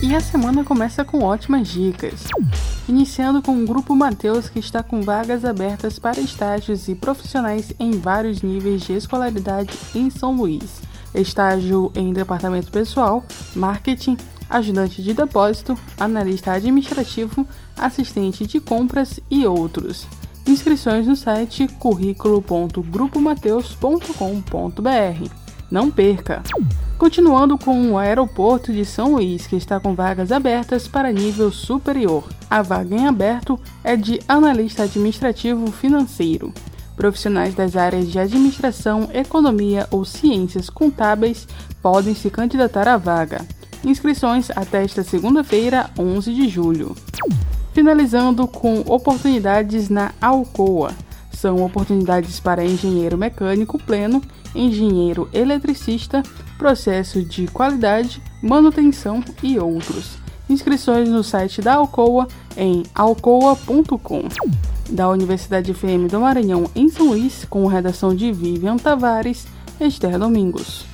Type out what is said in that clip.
E a semana começa com ótimas dicas. Iniciando com o Grupo Mateus, que está com vagas abertas para estágios e profissionais em vários níveis de escolaridade em São Luís. Estágio em departamento pessoal, marketing, ajudante de depósito, analista administrativo, assistente de compras e outros. Inscrições no site currículo.grupomateus.com.br. Não perca! Continuando com o aeroporto de São Luís, que está com vagas abertas para nível superior. A vaga em aberto é de analista administrativo financeiro. Profissionais das áreas de administração, economia ou ciências contábeis podem se candidatar à vaga. Inscrições até esta segunda-feira, 11 de julho. Finalizando com oportunidades na Alcoa. São oportunidades para engenheiro mecânico pleno, engenheiro eletricista, processo de qualidade, manutenção e outros. Inscrições no site da Alcoa em alcoa.com. Da Universidade FM do Maranhão em São Luís, com redação de Vivian Tavares, Esther Domingos.